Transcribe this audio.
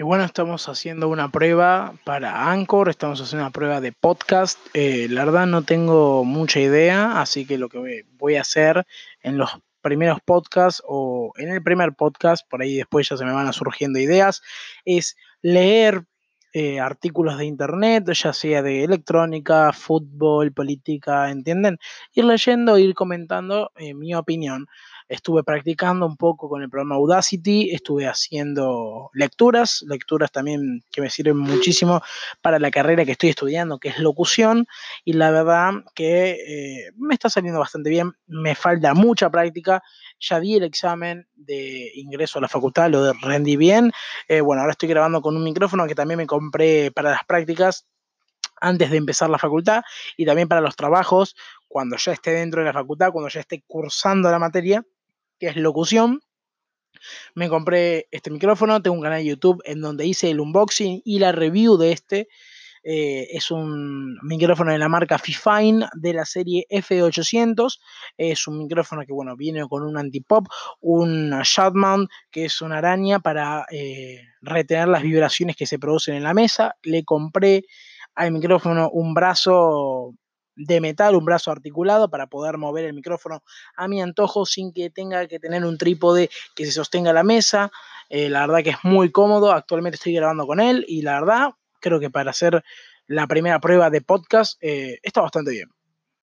Y bueno, estamos haciendo una prueba para Anchor, estamos haciendo una prueba de podcast. Eh, la verdad no tengo mucha idea, así que lo que voy a hacer en los primeros podcasts o en el primer podcast, por ahí después ya se me van surgiendo ideas, es leer eh, artículos de internet, ya sea de electrónica, fútbol, política, ¿entienden? Ir leyendo, ir comentando eh, mi opinión estuve practicando un poco con el programa Audacity, estuve haciendo lecturas, lecturas también que me sirven muchísimo para la carrera que estoy estudiando, que es locución, y la verdad que eh, me está saliendo bastante bien, me falta mucha práctica, ya di el examen de ingreso a la facultad, lo rendí bien, eh, bueno, ahora estoy grabando con un micrófono que también me para las prácticas antes de empezar la facultad y también para los trabajos cuando ya esté dentro de la facultad, cuando ya esté cursando la materia que es locución. Me compré este micrófono, tengo un canal de YouTube en donde hice el unboxing y la review de este. Eh, es un micrófono de la marca Fifine de la serie F800. Es un micrófono que bueno, viene con un antipop, un shotmount que es una araña para eh, retener las vibraciones que se producen en la mesa. Le compré al micrófono un brazo de metal, un brazo articulado para poder mover el micrófono a mi antojo sin que tenga que tener un trípode que se sostenga la mesa. Eh, la verdad que es muy cómodo, actualmente estoy grabando con él y la verdad creo que para hacer la primera prueba de podcast eh, está bastante bien.